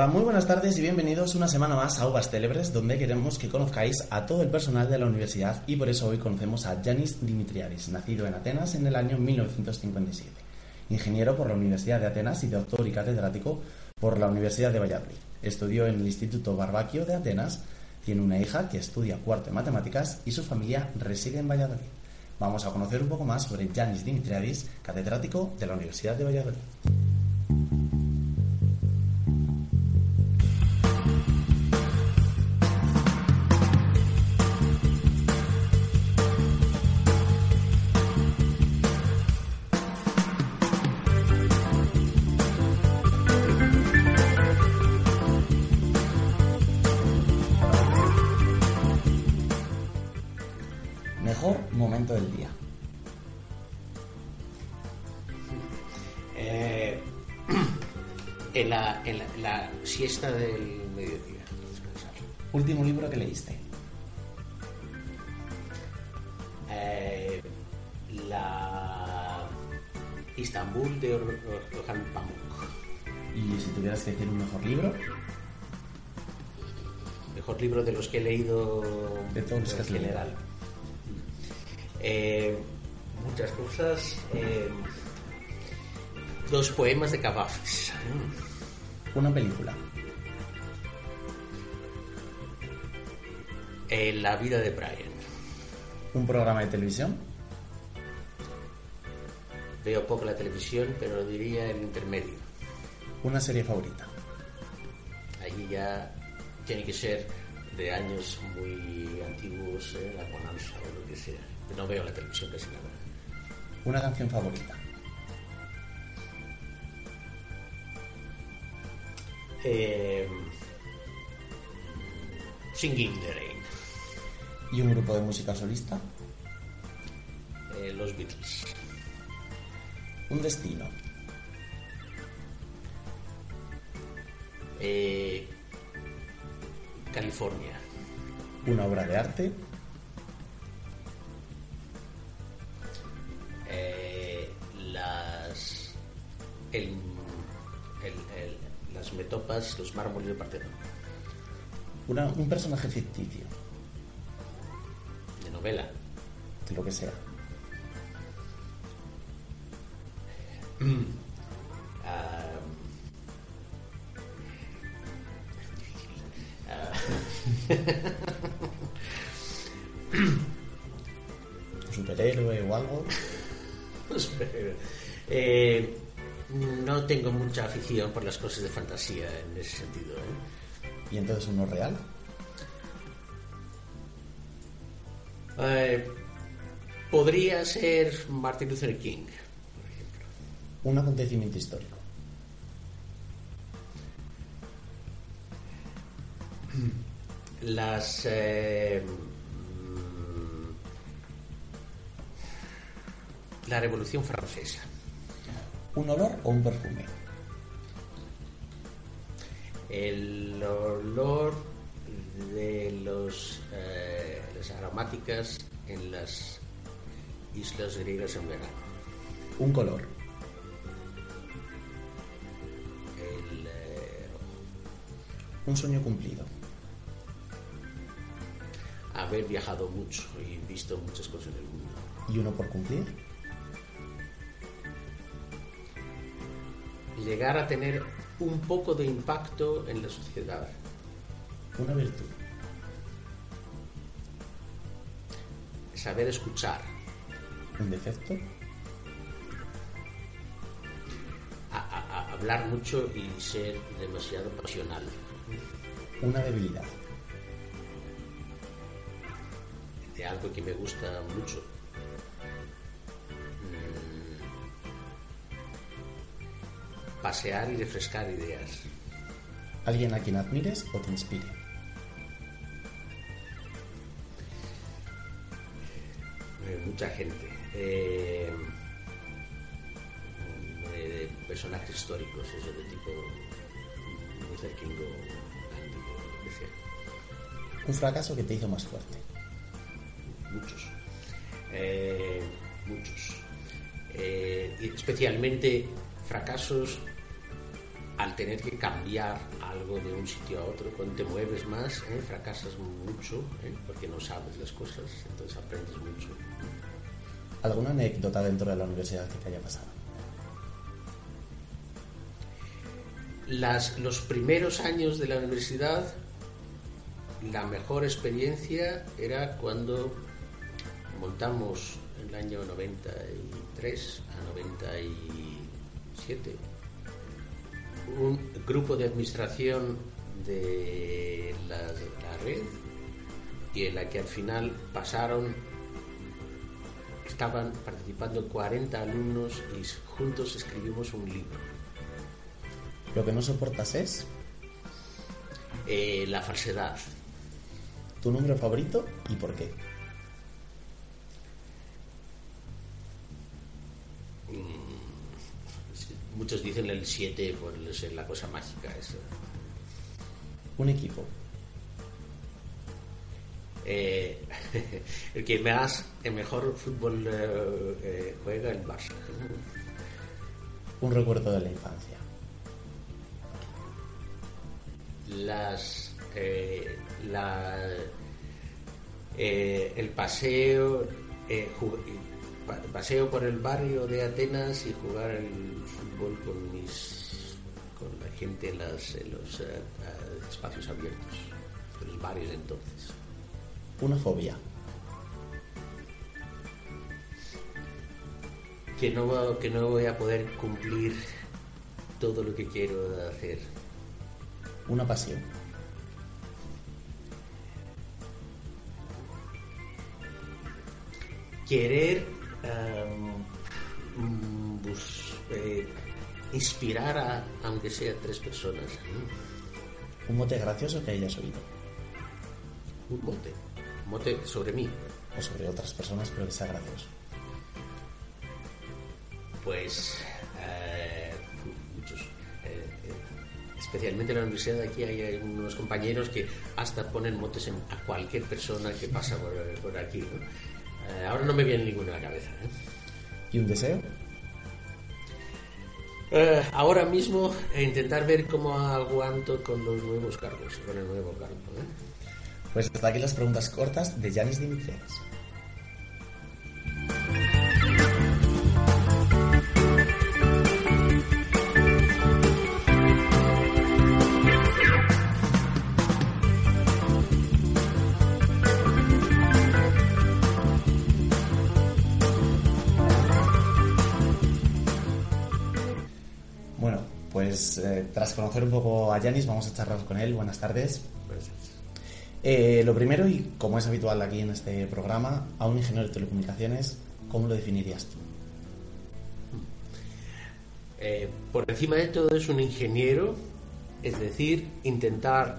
Hola, muy buenas tardes y bienvenidos una semana más a Uvas Célebres, donde queremos que conozcáis a todo el personal de la universidad y por eso hoy conocemos a Yanis Dimitriadis, nacido en Atenas en el año 1957, ingeniero por la Universidad de Atenas y doctor y catedrático por la Universidad de Valladolid. Estudió en el Instituto Barbaquio de Atenas, tiene una hija que estudia cuarto en matemáticas y su familia reside en Valladolid. Vamos a conocer un poco más sobre Yanis Dimitriadis, catedrático de la Universidad de Valladolid. Siesta del mediodía. descansar. Último libro que leíste. Eh, la Istambul de Or- Or- Orhan Pamuk. Y si tuvieras que decir un mejor libro, Mejor libro de los que he leído de todos los que en leído. general. Eh, muchas cosas. eh, dos poemas de Cavafis. Una película. Eh, la vida de Brian. Un programa de televisión. Veo poco la televisión, pero diría el intermedio. Una serie favorita. Allí ya tiene que ser de años muy antiguos, eh, la bonanza o lo que sea. No veo la televisión casi nada. Una canción favorita. Eh, Singing in the Rain, Y un grupo de música solista. eh, los Beatles. Un destino. Eh, California. Una obra de arte. Eh, las el, el- el- las metopas, los mármoles de Partenón, un personaje ficticio. Novela. De lo que sea. Ah, Un superhéroe o algo. Eh, no tengo mucha afición por las cosas de fantasía en ese sentido. ¿eh? Y entonces uno real. Eh, podría ser Martin Luther King, por ejemplo. Un acontecimiento histórico. Las eh, la Revolución Francesa. Un olor o un perfume. El olor de los, eh, las aromáticas en las islas griegas en verano. Un color. El, eh, Un sueño cumplido. haber viajado mucho y visto muchas cosas en el mundo. Y uno por cumplir. Llegar a tener un poco de impacto en la sociedad. Una virtud. Saber escuchar. Un defecto. a- a- a hablar mucho y ser demasiado pasional. Una debilidad. De algo que me gusta mucho. Mm. Pasear y refrescar ideas. Alguien a quien admires o te inspire. Mucha gente. Eh, de, de personajes históricos, eso de tipo Luther King o Gandhi. Un fracaso que te hizo más fuerte. muchos. Eh, muchos. Eh, especialmente fracasos al tener que cambiar algo de un sitio a otro, cuando te mueves más, ¿eh? fracasas mucho, ¿eh? porque no sabes las cosas, entonces aprendes mucho. ¿Alguna anécdota dentro de la universidad que te haya pasado? Los primeros años de la universidad, la mejor experiencia era cuando montamos en el año 93 a 97 un grupo de administración de la, la red y en la que al final pasaron estaban participando 40 alumnos y juntos escribimos un libro. ¿Lo que no soportas es? Eh, la falsedad. ¿Tu número favorito y por qué? Mm, muchos dicen el 7 por ser la cosa mágica. Eso. Un equipo. Eh, el que más, el mejor fútbol eh, eh, juega el Barça. Un recuerdo de la infancia. Las, eh, la, eh, el paseo, paseo por el barrio de Atenas y jugar el fútbol con mis, con la gente en, las, en los espacios abiertos, en los barrios entonces. Una fobia. que no, que no voy a poder cumplir todo lo que quiero hacer. Una pasión. Querer mm, bus- eh, inspirar a, aunque sea tres personas. ¿eh? Un mote gracioso que hayas oído. Un mote. Mote sobre mí. O sobre otras personas, pero que sea gracioso. Pues eh, muchos. eh, eh, especialmente en la universidad de aquí hay unos compañeros que hasta ponen motes en- a cualquier persona que pasa por, por aquí. ¿no? Eh, ahora no me viene ninguna a la cabeza. ¿eh? ¿Y un deseo? Eh, ahora mismo eh, intentar ver cómo aguanto con los nuevos cargos, con el nuevo cargo. ¿eh? Pues hasta aquí las preguntas cortas de Yanis Dimitriades. Bueno, pues eh, tras conocer un poco a Yanis, vamos a charlar con él. Buenas tardes. Eh, lo primero, y como es habitual aquí en este programa, a un ingeniero de telecomunicaciones, ¿cómo lo definirías tú? eh, por encima de todo es un ingeniero, es decir, intentar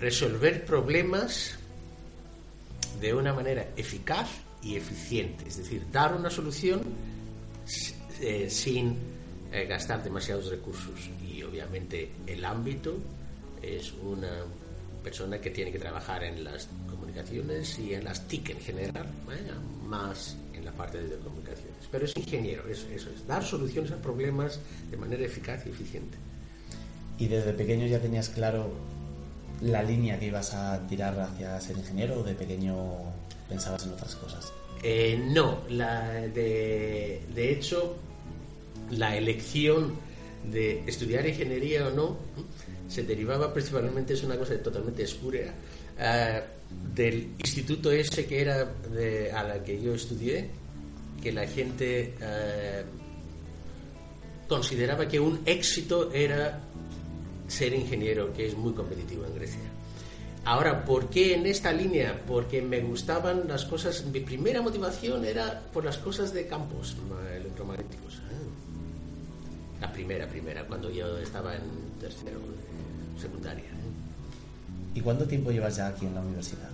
resolver problemas de una manera eficaz y eficiente, es decir, dar una solución eh, sin gastar demasiados recursos. Y obviamente el ámbito es una persona que tiene que trabajar en las comunicaciones y en las TIC en general, ¿eh? más en la parte de comunicaciones. Pero es ingeniero, eso, eso es, dar soluciones a problemas de manera eficaz y eficiente. ¿Y desde pequeño ya tenías claro la línea que ibas a tirar hacia ser ingeniero o de pequeño pensabas en otras cosas? Eh, no, la, de, de hecho, la elección de estudiar ingeniería o no se derivaba principalmente, es una cosa totalmente espúrea, eh, del instituto ese que era de- a la que yo estudié, que la gente eh, consideraba que un éxito era ser ingeniero, que es muy competitivo en Grecia. Ahora, ¿por qué en esta línea? Porque me gustaban las cosas. Mi primera motivación era por las cosas de campos ma- electromagnéticos. Ah. La primera, primera, cuando yo estaba en tercero secundaria. ¿Y cuánto tiempo llevas ya aquí en la universidad?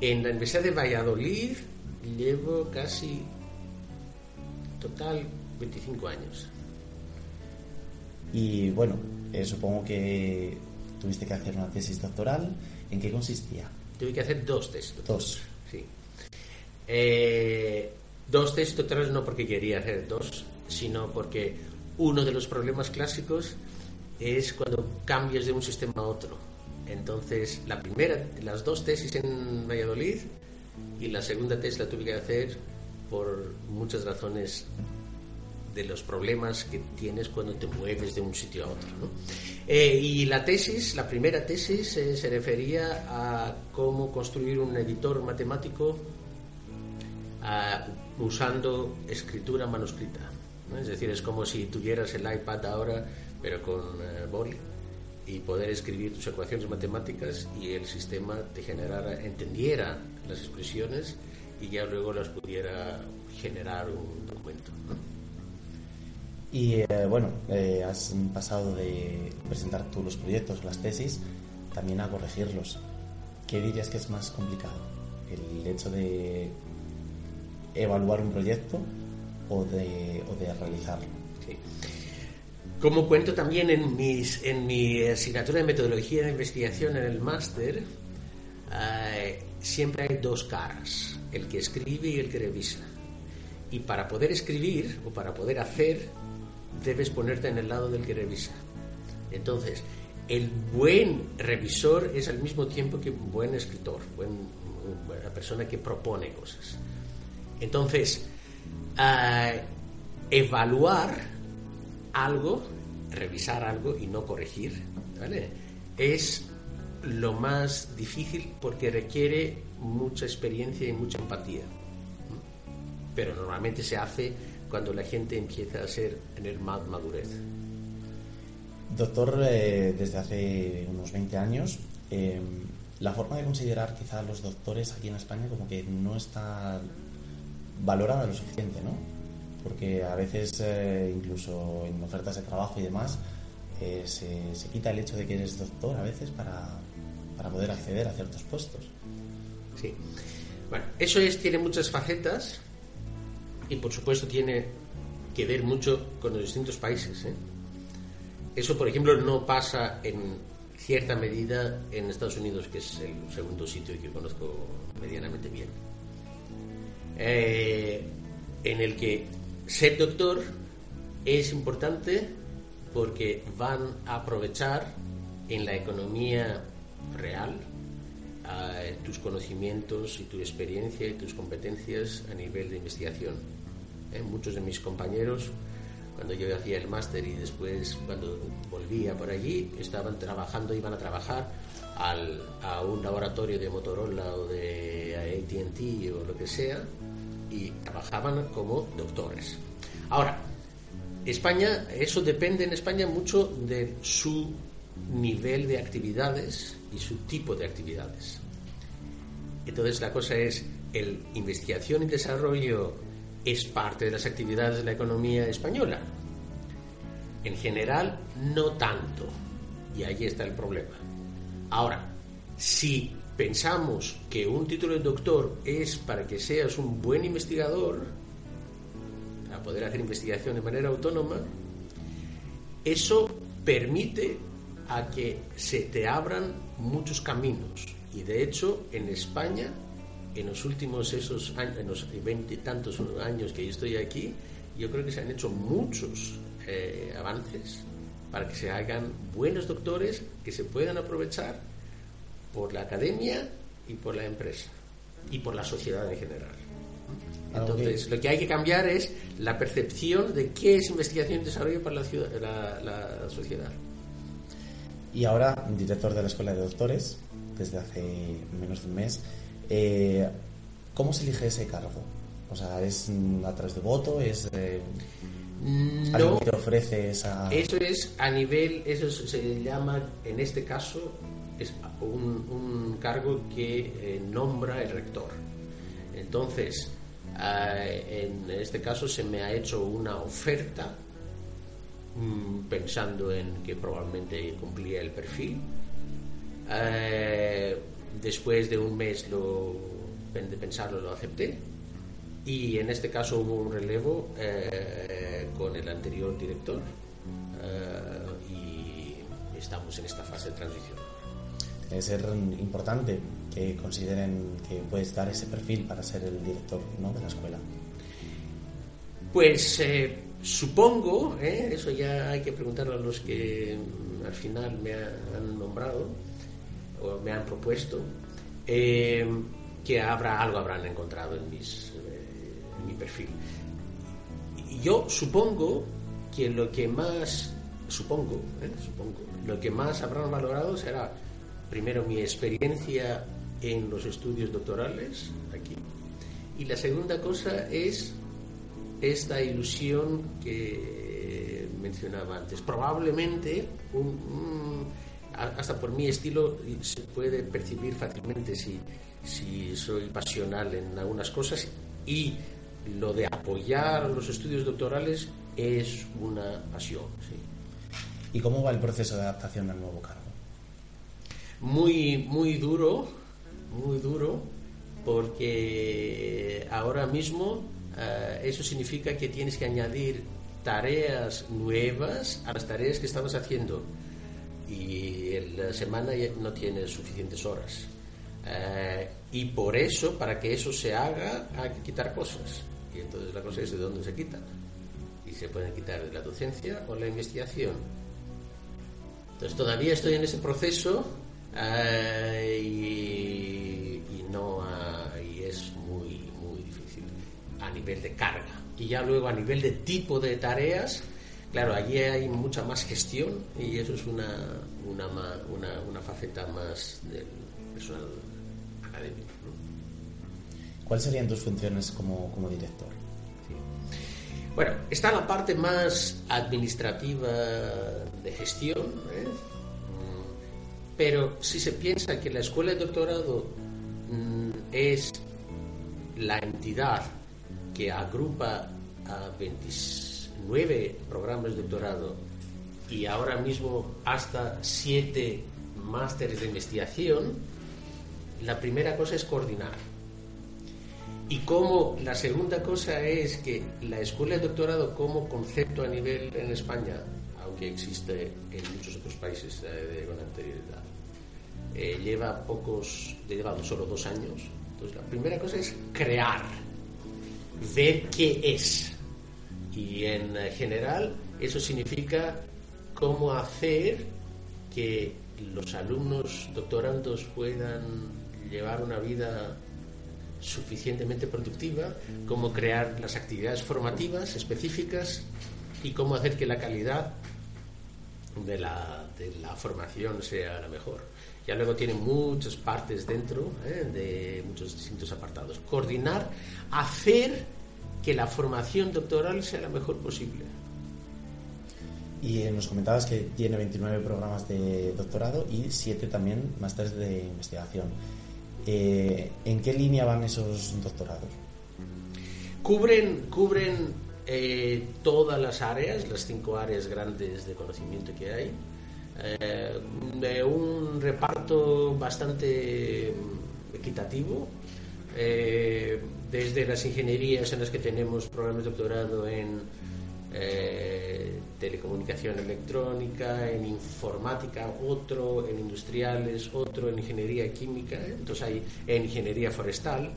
En la Universidad de Valladolid llevo casi total 25 años. Y bueno, eh, supongo que tuviste que hacer una tesis doctoral. ¿En qué consistía? Tuve que hacer dos test. Dos. Sí. Eh, dos test doctorales no porque quería hacer dos, sino porque uno de los problemas clásicos es cuando cambias de un sistema a otro. Entonces, la primera, las dos tesis en Valladolid y la segunda tesis la tuve que hacer por muchas razones de los problemas que tienes cuando te mueves de un sitio a otro. Eh, y la tesis, la primera tesis, eh, se refería a cómo construir un editor matemático usando escritura manuscrita. Es decir, es como si tuvieras el iPad ahora, pero con eh, y poder escribir tus ecuaciones matemáticas y el sistema te generara, entendiera las expresiones y ya luego las pudiera generar un documento. Y eh, bueno, eh, has pasado de presentar tú los proyectos las tesis también a corregirlos. ¿Qué dirías que es más complicado? ¿El hecho de evaluar un proyecto o de, o de realizarlo? Como cuento también en, mis, en mi asignatura de metodología de investigación en el máster, eh, siempre hay dos caras, el que escribe y el que revisa. Y para poder escribir o para poder hacer, debes ponerte en el lado del que revisa. Entonces, el buen revisor es al mismo tiempo que un buen escritor, buen, una persona que propone cosas. Entonces, eh, evaluar algo, revisar algo y no corregir, es lo más difícil porque requiere mucha experiencia y mucha empatía. Pero normalmente se hace cuando la gente empieza a ser en el más madurez. Doctor, eh, desde hace unos 20 años, eh, la forma de considerar quizá a los doctores aquí en España como que no está valorada lo suficiente, ¿no? Porque a veces, eh, incluso en ofertas de trabajo y demás, se, se, quita el hecho de que eres doctor a veces para, para poder acceder a ciertos puestos. Sí. Bueno, eso es, tiene muchas facetas y por supuesto tiene que ver mucho con los distintos países. ¿eh? Eso, por ejemplo, no pasa en cierta medida en Estados Unidos, que es el segundo sitio que conozco medianamente bien. Eh, en el que ser doctor es importante porque van a aprovechar en la economía real tus conocimientos y tu experiencia y tus competencias a nivel de investigación. ¿eh? Muchos de mis compañeros, cuando yo hacía el máster y después cuando volvía por allí, estaban trabajando, iban a trabajar al, a un laboratorio de Motorola o de ATT o lo que sea y trabajaban como doctores. Ahora, España, eso depende en España mucho de su nivel de actividades y su tipo de actividades. Entonces la cosa es, el investigación y desarrollo es parte de las actividades de la economía española. En general, no tanto. Y ahí está el problema. Ahora, si pensamos que un título de doctor es para que seas un buen investigador, a poder hacer investigación de manera autónoma, eso permite a que se te abran muchos caminos. Y de hecho, en España, en los últimos esos años, en los veinte tantos años que yo estoy aquí, yo creo que se han hecho muchos eh, avances para que se hagan buenos doctores que se puedan aprovechar por la academia y por la empresa y por la sociedad en general. Entonces, lo que hay que cambiar es la percepción de qué es investigación y desarrollo para la, la sociedad y ahora director de la Escuela de Doctores desde hace menos de un mes. Eh, ¿Cómo se elige ese cargo? O sea, ¿es a través de voto? ¿Es eh, no, que ofrece esa...? Eso es a nivel, eso se llama, en este caso, es un, cargo que eh, nombra el rector. Entonces, eh, en este caso se me ha hecho una oferta Mm, pensando en que probablemente cumplía el perfil. Eh, después de un mes lo, de pensarlo lo acepté y en este caso hubo un relevo eh, con el anterior director eh, y estamos en esta fase de transición. Debe ser importante que consideren que puedes dar ese perfil para ser el director ¿no? de la escuela. Pues supongo, ¿eh? eso ya hay que preguntarle a los que al final me han nombrado o me han propuesto, eh, que habrá algo habrán encontrado en, mis, eh, en mi perfil. Yo supongo que lo que más, supongo, supongo, lo que más habrán valorado será primero mi experiencia en los estudios doctorales aquí y la segunda cosa es esta ilusión que mencionaba antes. Probablemente, hasta por mi estilo, se puede percibir fácilmente si, si soy pasional en algunas cosas y lo de apoyar los estudios doctorales es una pasión. ¿Y cómo va el proceso de adaptación al nuevo cargo? Muy, muy duro, muy duro, porque ahora mismo eh, eso significa que tienes que añadir tareas nuevas a las tareas que estabas haciendo y la semana no tienes suficientes horas. Eh, y por eso, para que eso se haga, hay que quitar cosas. Y entonces la cosa es de dónde se quitan. Y se pueden quitar de la docencia o la investigación. Entonces todavía estoy en ese proceso eh, y, y, no y es muy, muy difícil a nivel de carga. Y ya luego a nivel de tipo de tareas, claro, allí hay mucha más gestión y eso es una, una, una, una faceta más del personal académico. ¿Cuáles serían tus funciones como, como director? Bueno, está la parte más administrativa de gestión, ¿eh? pero si se piensa que la escuela de doctorado mm, es la entidad que agrupa a 29 programas de doctorado y ahora mismo hasta 7 másteres de investigación, la primera cosa es coordinar. Y como la segunda cosa es que la escuela de doctorado como concepto a nivel en España, aunque existe en muchos otros países de, con anterioridad, eh, lleva pocos, lleva solo dos años. Entonces la primera cosa es crear, ver qué es. Y en general eso significa cómo hacer que los alumnos doctorandos puedan llevar una vida suficientemente productiva, cómo crear las actividades formativas específicas y cómo hacer que la calidad de la, de la formación sea la mejor. Ya luego tiene muchas partes dentro ¿eh? de muchos distintos apartados. Coordinar, hacer que la formación doctoral sea la mejor posible. Y eh, nos comentabas que tiene 29 programas de doctorado y 7 también másteres de investigación. Eh, ¿En qué línea van esos doctorados? Cubren, cubren eh, todas las áreas, las cinco áreas grandes de conocimiento que hay, de un reparto bastante equitativo, desde las ingenierías en las que tenemos programas de doctorado en telecomunicación electrónica, en informática otro, en industriales otro, en ingeniería química, ¿eh? entonces hay en ingeniería forestal.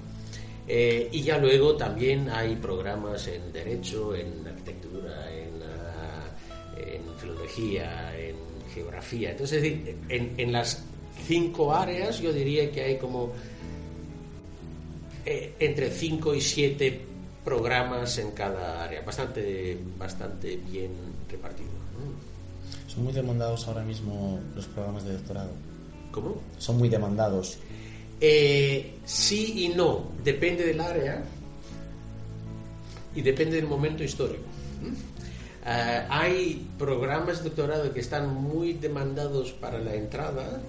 Eh, y ya luego también hay programas en derecho, en arquitectura, en, ah, en filología, en geografía. Entonces, en, las cinco áreas yo diría que hay como eh, entre cinco y siete programas en cada área, bastante, bastante bien repartido. ¿Son muy demandados ahora mismo los programas de doctorado? ¿Cómo? ¿Son muy demandados? Eh, sí y no, depende del área y depende del momento histórico. Eh, hay programas de doctorado que están muy demandados para la entrada,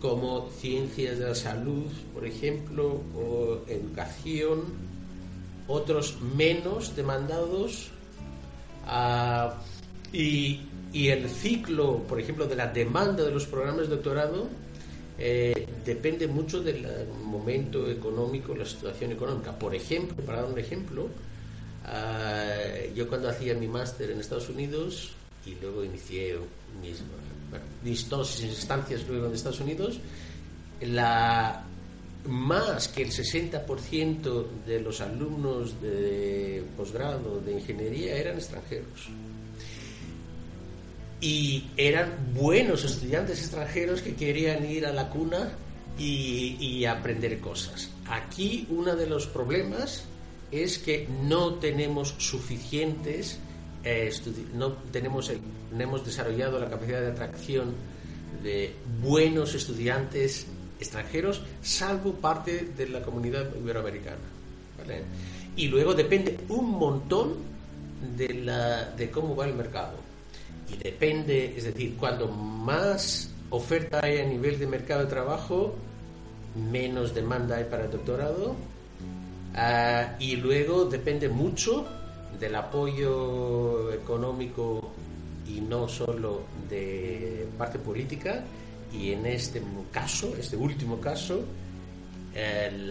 como ciencias de la salud, por ejemplo, o educación, otros menos demandados uh, y, y, el ciclo, por ejemplo, de la demanda de los programas de doctorado eh, depende mucho del momento económico, la situación económica. Por ejemplo, para dar un ejemplo, uh, yo cuando hacía mi máster en Estados Unidos y luego inicié mis dos instancias luego en Estados Unidos, la, más que el 60% de los alumnos de posgrado de ingeniería eran extranjeros. Y eran buenos estudiantes extranjeros que querían ir a la cuna y, aprender cosas. Aquí uno de los problemas es que no tenemos suficientes, eh, no, tenemos hemos desarrollado la capacidad de atracción de buenos estudiantes extranjeros, salvo parte de la comunidad iberoamericana. Y luego depende un montón de, la, de cómo va el mercado. Y depende, es decir, cuando más oferta hay a nivel de mercado de trabajo, menos demanda hay para el doctorado. Ah, y luego depende mucho del apoyo económico y no solo de parte política, y en este caso, este último caso, eh,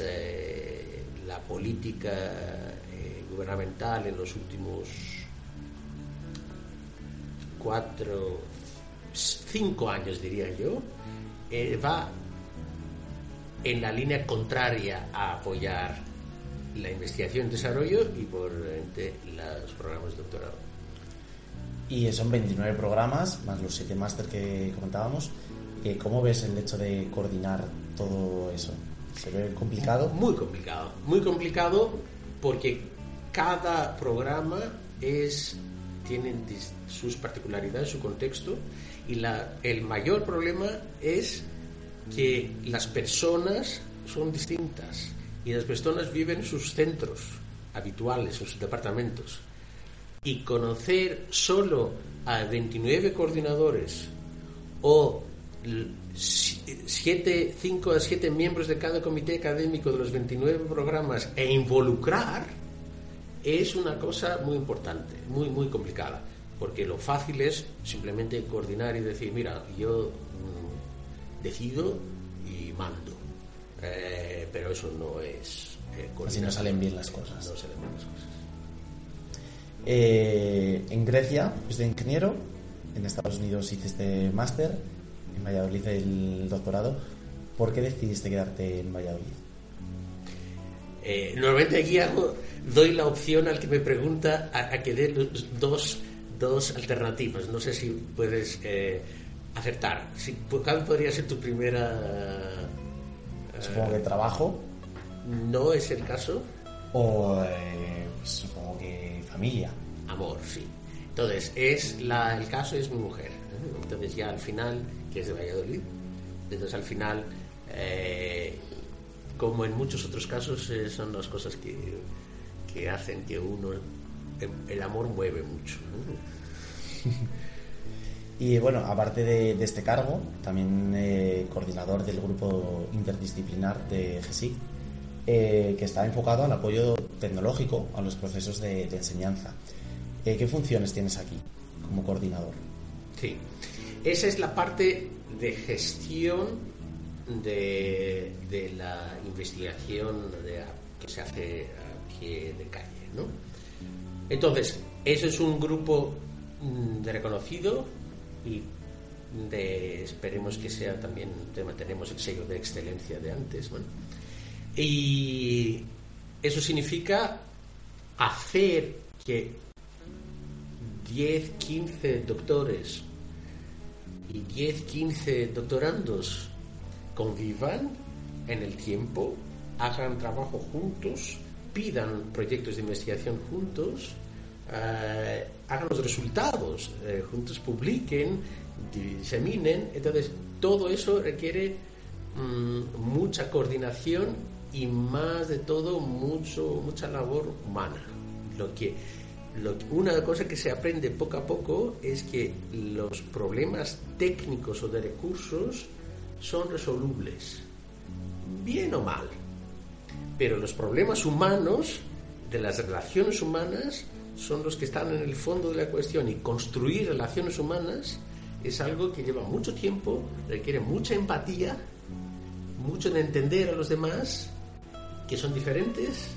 eh, la política eh, gubernamental en los últimos cuatro, cinco años, diría yo, va en la línea contraria a apoyar la investigación y desarrollo y por los programas de doctorado. Y son 29 programas, más los 7 máster que comentábamos. Eh, ¿Cómo ves el hecho de coordinar todo eso? ¿Se ve complicado? Muy complicado, muy complicado porque cada programa es, tiene sus particularidades, su contexto, y la, el mayor problema es que las personas son distintas y las personas viven en sus centros habituales, en sus departamentos. Y conocer solo a 29 coordinadores o 7, 5 a 7 miembros de cada comité académico de los 29 programas e involucrar es una cosa muy importante, muy, muy complicada, porque lo fácil es simplemente coordinar y decir, mira, yo mm, decido y mando, eh, pero eso no es... Eh, Así no salen bien las cosas. No salen bien las cosas. Eh, en Grecia de ingeniero, en Estados Unidos hiciste máster, en Valladolid el doctorado. ¿Por qué decidiste quedarte en Valladolid? Eh, normalmente aquí doy la opción al que me pregunta a, que dé dos, dos, alternativas. No sé si puedes eh, acertar. Si, ¿Cuál podría ser tu primera... Supongo que trabajo. ¿No es el caso? O supongo que familia. Amor, sí. Entonces, es la, el caso es mi mujer. Entonces ya al final, que es de Valladolid, entonces al final, eh, como en muchos otros casos, eh, son las cosas que, que, hacen que uno, el amor mueve mucho. Y bueno, aparte de, este cargo, también eh, coordinador del grupo interdisciplinar de GESIC, que está enfocado al apoyo tecnológico a los procesos de, enseñanza. Eh, ¿Qué funciones tienes aquí como coordinador? Sí, esa es la parte de gestión de, la investigación que se hace a pie de calle. ¿no? Entonces, eso es un grupo mm, de reconocido y esperemos que sea también, mantenemos el sello de excelencia de antes. Y eso significa hacer que 10, 15 doctores y 10, 15 doctorandos convivan en el tiempo, hagan trabajo juntos, pidan proyectos de investigación juntos, eh, hagan los resultados eh, juntos, publiquen, diseminen. Entonces, todo eso requiere mm, mucha coordinación y más de todo mucho, mucha labor humana. Lo que, una cosa que se aprende poco a poco es que los problemas técnicos o de recursos son resolubles, bien o mal. Pero los problemas humanos, de las relaciones humanas, son los que están en el fondo de la cuestión y construir relaciones humanas es algo que lleva mucho tiempo, requiere mucha empatía, mucho de entender a los demás que son diferentes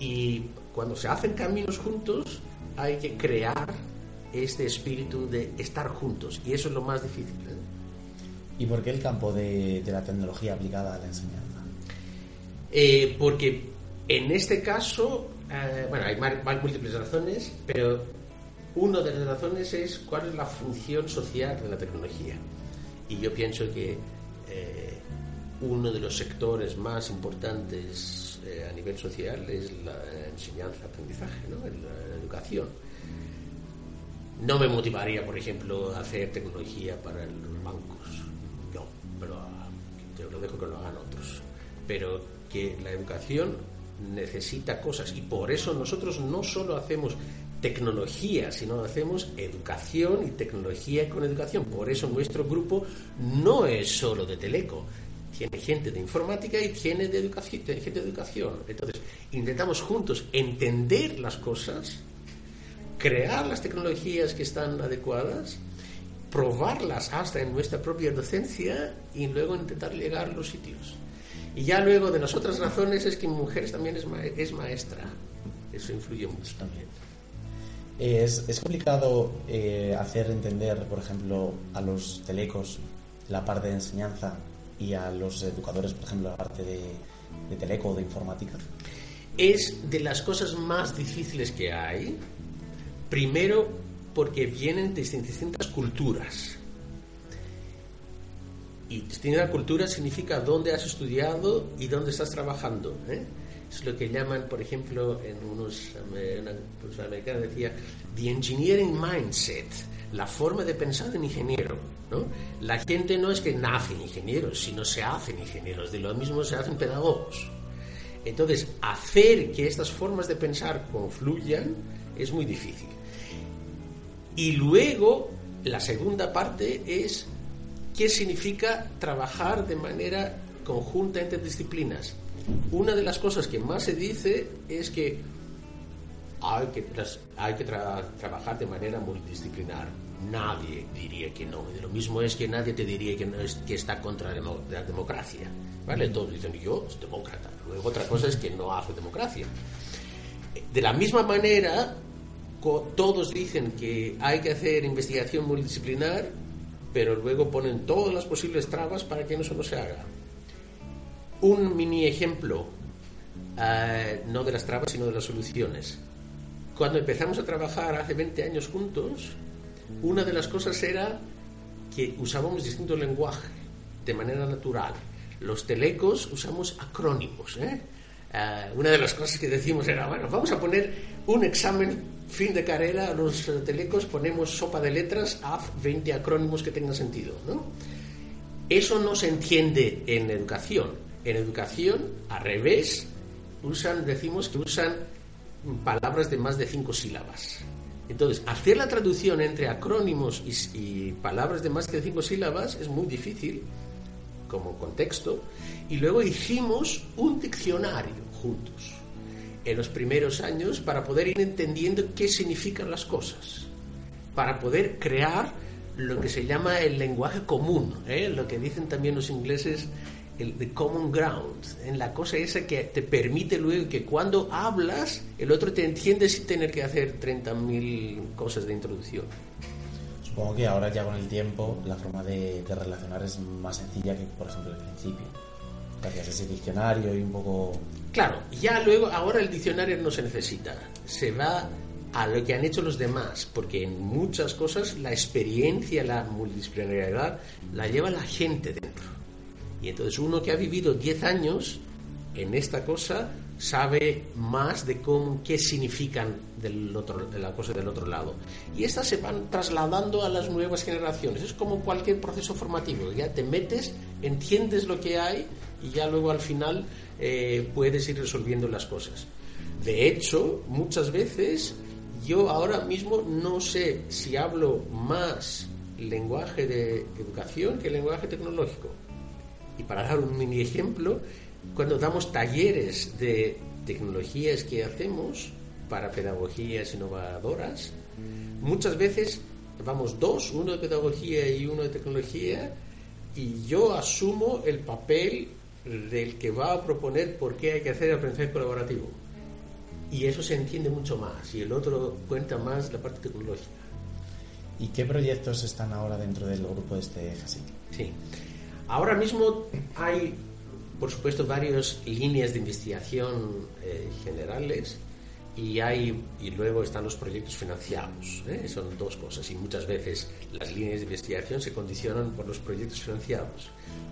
y cuando se hacen caminos juntos hay que crear este espíritu de estar juntos y eso es lo más difícil. ¿eh? ¿Y por qué el campo de, la tecnología aplicada a la enseñanza? Eh, porque en este caso, eh, bueno, hay múltiples razones, pero una de las razones es cuál es la función social de la tecnología. Y yo pienso que eh, uno de los sectores más importantes a nivel social es la enseñanza, aprendizaje, ¿no? la educación. No me motivaría, por ejemplo, a hacer tecnología para los bancos. Yo, pero ah, yo lo dejo que lo hagan otros. Pero que la educación necesita cosas y por eso nosotros no solo hacemos tecnología, sino hacemos educación y tecnología con educación. Por eso nuestro grupo no es solo de teleco, tiene gente de informática y tiene de educación, gente de educación. Entonces, intentamos juntos entender las cosas crear las tecnologías que están adecuadas, probarlas hasta en nuestra propia docencia y luego intentar llegar a los sitios. Y ya luego de las otras razones es que mujeres también es, maestra. Eso influye mucho también. Es, es complicado eh, hacer entender, por ejemplo, a los telecos la parte de enseñanza y a los educadores, por ejemplo, la parte de, de teleco o de informática. Es de las cosas más difíciles que hay Primero, porque vienen de distintas culturas. Y distinta cultura significa dónde has estudiado y dónde estás trabajando. ¿eh? Es lo que llaman, por ejemplo, en unos una persona americana decía, the engineering mindset, la forma de pensar de un ingeniero. ¿no? La gente no es que nace ingenieros, sino se hacen ingenieros. De lo mismo se hacen pedagogos. Entonces, hacer que estas formas de pensar confluyan es muy difícil. Y luego, la segunda parte es qué significa trabajar de manera conjunta entre disciplinas. Una de las cosas que más se dice es que hay que, hay que trabajar de manera multidisciplinar. Nadie diría que no. Y lo mismo es que nadie te diría que, no es, que está contra la democracia. ¿Vale? Todos dicen, yo soy demócrata. Luego otra cosa es que no hace democracia. De la misma manera, todos dicen que hay que hacer investigación multidisciplinar, pero luego ponen todas las posibles trabas para que eso no se haga. Un mini ejemplo, eh, no de las trabas, sino de las soluciones. Cuando empezamos a trabajar hace 20 años juntos, una de las cosas era que usábamos distinto lenguaje de manera natural. Los telecos usamos acrónimos. ¿eh? Eh, una de las cosas que decimos era, bueno, vamos a poner un examen fin de carrera, los telecos ponemos sopa de letras, haz 20 acrónimos que tengan sentido. ¿no? Eso no se entiende en educación. En educación, al revés, usan, decimos que usan palabras de más de cinco sílabas. Entonces, hacer la traducción entre acrónimos y, y, palabras de más de cinco sílabas es muy difícil como contexto. Y luego hicimos un diccionario juntos en los primeros años para poder ir entendiendo qué significan las cosas, para poder crear lo que se llama el lenguaje común, ¿eh? lo que dicen también los ingleses, el the common ground, en la cosa esa que te permite luego que cuando hablas el otro te entiende sin tener que hacer 30.000 cosas de introducción. Supongo que ahora ya con el tiempo la forma de, de relacionar es más sencilla que por ejemplo al principio gracias a ese diccionario y un poco... Claro, ya luego, ahora el diccionario no se necesita, se va a lo que han hecho los demás, porque en muchas cosas la experiencia, la multidisciplinariedad, la lleva la gente dentro. Y entonces uno que ha vivido 10 años en esta cosa sabe más de cómo, qué significan del otro, de la cosa del otro lado. Y estas se van trasladando a las nuevas generaciones. Es como cualquier proceso formativo. Ya te metes, entiendes lo que hay y ya luego al final eh, puedes ir resolviendo las cosas. De hecho, muchas veces yo ahora mismo no sé si hablo más lenguaje de educación que lenguaje tecnológico. Y para dar un mini ejemplo, cuando damos talleres de tecnologías que hacemos para pedagogías innovadoras, muchas veces vamos dos, uno de pedagogía y uno de tecnología, y yo asumo el papel del que va a proponer por qué hay que hacer aprendizaje colaborativo. Y eso se entiende mucho más, y el otro cuenta más la parte tecnológica. ¿Y qué proyectos están ahora dentro del grupo de este Sí. Ahora mismo hay por supuesto, varias líneas de investigación eh, generales y hay y luego están los proyectos financiados. ¿eh? Son dos cosas y muchas veces las líneas de investigación se condicionan por los proyectos financiados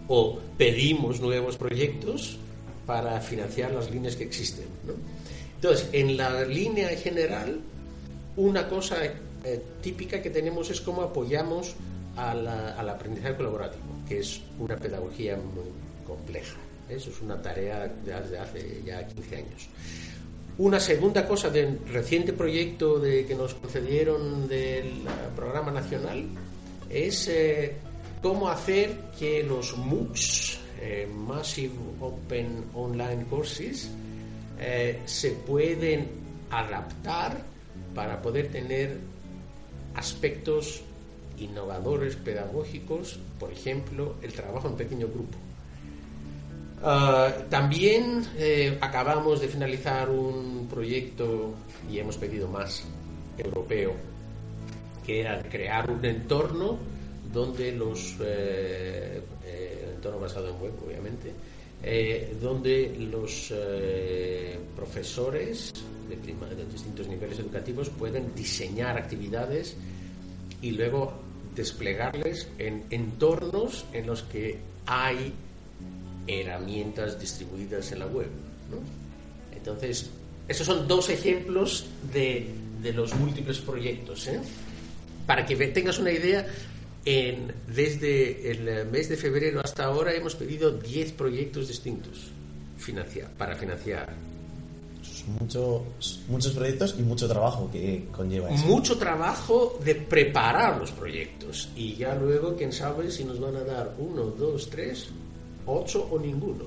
o pedimos nuevos proyectos para financiar las líneas que existen. Entonces, en la línea general, una cosa eh, típica que tenemos es cómo apoyamos al aprendizaje colaborativo, que es una pedagogía muy compleja. Eso es una tarea desde hace ya 15 años. Una segunda cosa del reciente proyecto de, que nos concedieron del programa nacional es eh, cómo hacer que los MOOCs, eh, Massive Open Online Courses, eh, se pueden adaptar para poder tener aspectos innovadores pedagógicos, por ejemplo, el trabajo en pequeño grupo. Ah, también eh, acabamos de finalizar un proyecto y hemos pedido más europeo, que era crear un entorno donde los eh, eh, entorno basado en web, obviamente, donde los profesores de, de distintos niveles educativos pueden diseñar actividades y luego desplegarles en entornos en los que hay herramientas distribuidas en la web. Entonces, esos son dos ejemplos de, de los múltiples proyectos. ¿eh? Para que tengas una idea, en, desde el mes de febrero hasta ahora hemos pedido 10 proyectos distintos financiar, para financiar. Muchos, muchos proyectos y mucho trabajo que conlleva eso. Mucho trabajo de preparar los proyectos y ya luego, quién sabe si nos van a dar uno, dos, tres ocho o ninguno.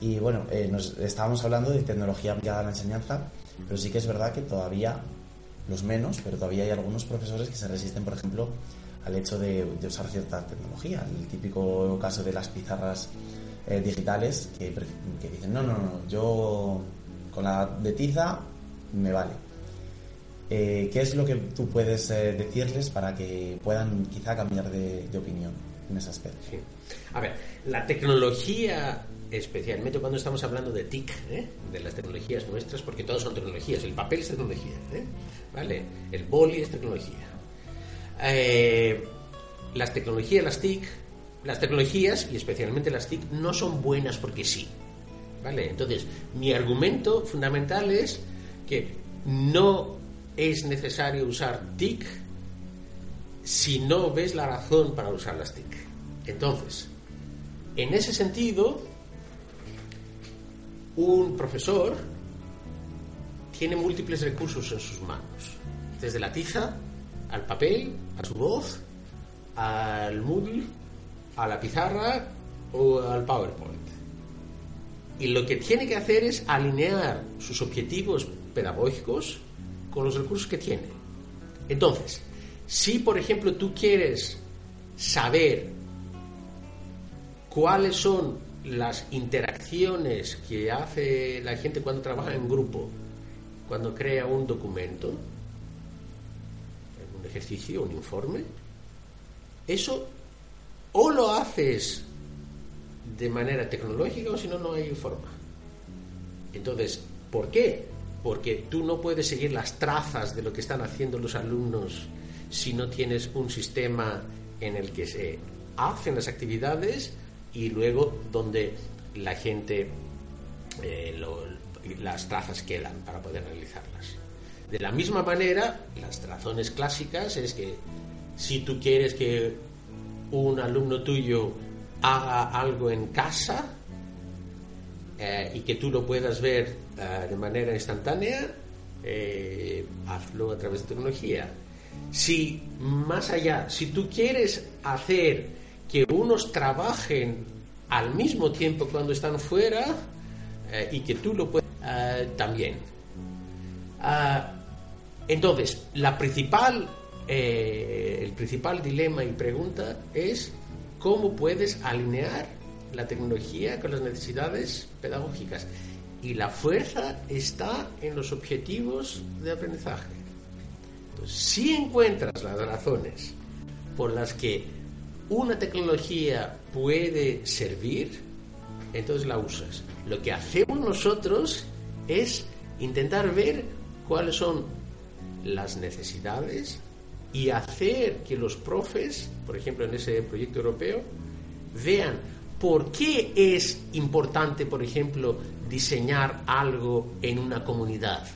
Y bueno, eh, nos estábamos hablando de tecnología aplicada a la enseñanza, pero sí que es verdad que todavía, los menos, pero todavía hay algunos profesores que se resisten, por ejemplo, al hecho de, usar cierta tecnología. El típico caso de las pizarras eh, digitales que, dicen, no, no, no, yo con la de tiza me vale. Eh, ¿Qué es lo que tú puedes decirles para que puedan quizá cambiar de opinión en ese aspecto? Sí. A ver, la tecnología, especialmente cuando estamos hablando de TIC, ¿eh? de las tecnologías nuestras, porque todas son tecnologías, el papel es tecnología, ¿eh? ¿vale? El boli es tecnología. Eh, las tecnologías, las TIC, las tecnologías, y especialmente las TIC, no son buenas porque sí. ¿Vale? Entonces, mi argumento fundamental es que no es necesario usar TIC si no ves la razón para usar las TIC. Entonces, en ese sentido, un profesor tiene múltiples recursos en sus manos, desde la tiza al papel, a su voz, al Moodle, a la pizarra o al PowerPoint. Y lo que tiene que hacer es alinear sus objetivos pedagógicos con los recursos que tiene. Entonces, si por ejemplo tú quieres saber cuáles son las interacciones que hace la gente cuando trabaja en grupo, cuando crea un documento, un ejercicio, un informe, eso o lo haces de manera tecnológica o si no, no hay forma. Entonces, ¿por qué? Porque tú no puedes seguir las trazas de lo que están haciendo los alumnos si no tienes un sistema en el que se hacen las actividades y luego donde la gente, eh, las trazas quedan para poder realizarlas. De la misma manera, las razones clásicas es que si tú quieres que un alumno tuyo haga algo en casa eh, y que tú lo puedas ver eh, de manera instantánea, hazlo a través de tecnología. Si más allá, si tú quieres hacer que unos trabajen al mismo tiempo cuando están fuera eh, y que tú lo puedes eh, también. Ah, entonces, la principal, eh, el principal dilema y pregunta es cómo puedes alinear la tecnología con las necesidades pedagógicas. Y la fuerza está en los objetivos de aprendizaje. Si encuentras las razones por las que una tecnología puede servir entonces la usas. Lo que hacemos nosotros es intentar ver cuáles son las necesidades y hacer que los profes, por ejemplo en ese proyecto europeo, vean por qué es importante, por ejemplo, diseñar algo en una comunidad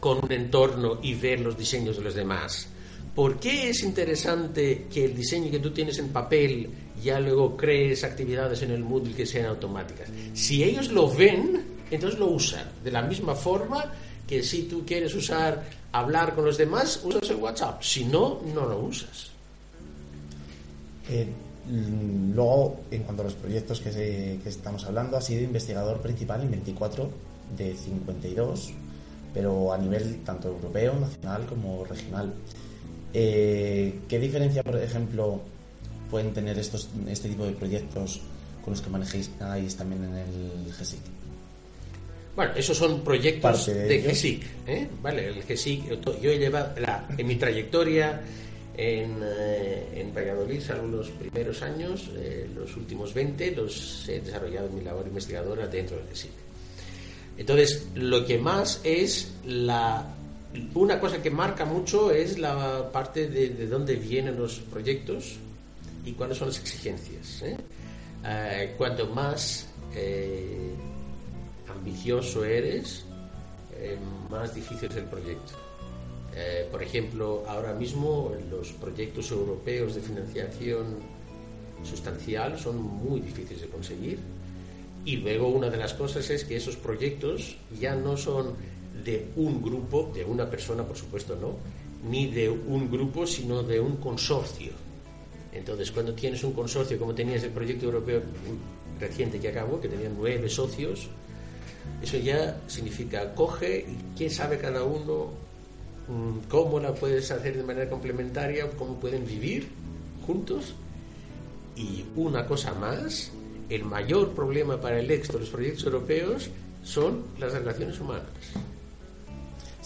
con un entorno y ver los diseños de los demás. ¿Por qué es interesante que el diseño que tú tienes en papel ya luego crees actividades en el Moodle que sean automáticas? Si ellos lo ven, entonces lo usan. De la misma forma que si tú quieres usar hablar con los demás, usas el WhatsApp. Si no, no lo usas. Eh, luego, en cuanto a los proyectos que, estamos hablando, ha sido investigador principal en 24 de 52, pero a nivel tanto europeo, nacional como regional. Eh, ¿Qué diferencia, por ejemplo, pueden tener estos, este tipo de proyectos con los que manejáis también en el GESIC? Bueno, esos son proyectos de, GESIC. ¿eh? Vale, el GESIC, yo he llevado en mi trayectoria en, eh, en Valladolid, algunos primeros años, los últimos 20 los he desarrollado en mi labor investigadora dentro del GESIC. Entonces, lo que más es la una cosa que marca mucho es la parte de, dónde vienen los proyectos y cuáles son las exigencias. ¿eh? Eh, cuanto más eh, ambicioso eres, más difícil es el proyecto. por ejemplo, ahora mismo los proyectos europeos de financiación sustancial son muy difíciles de conseguir. Y luego una de las cosas es que esos proyectos ya no son de un grupo, de una persona por supuesto no, ni de un grupo, sino de un consorcio. Entonces, cuando tienes un consorcio, como tenías el proyecto europeo reciente que acabó, que tenían nueve socios, eso ya significa coge y quién sabe cada uno mm, cómo la puedes hacer de manera complementaria, cómo pueden vivir juntos. Y una cosa más, el mayor problema para el éxito de los proyectos europeos son las relaciones humanas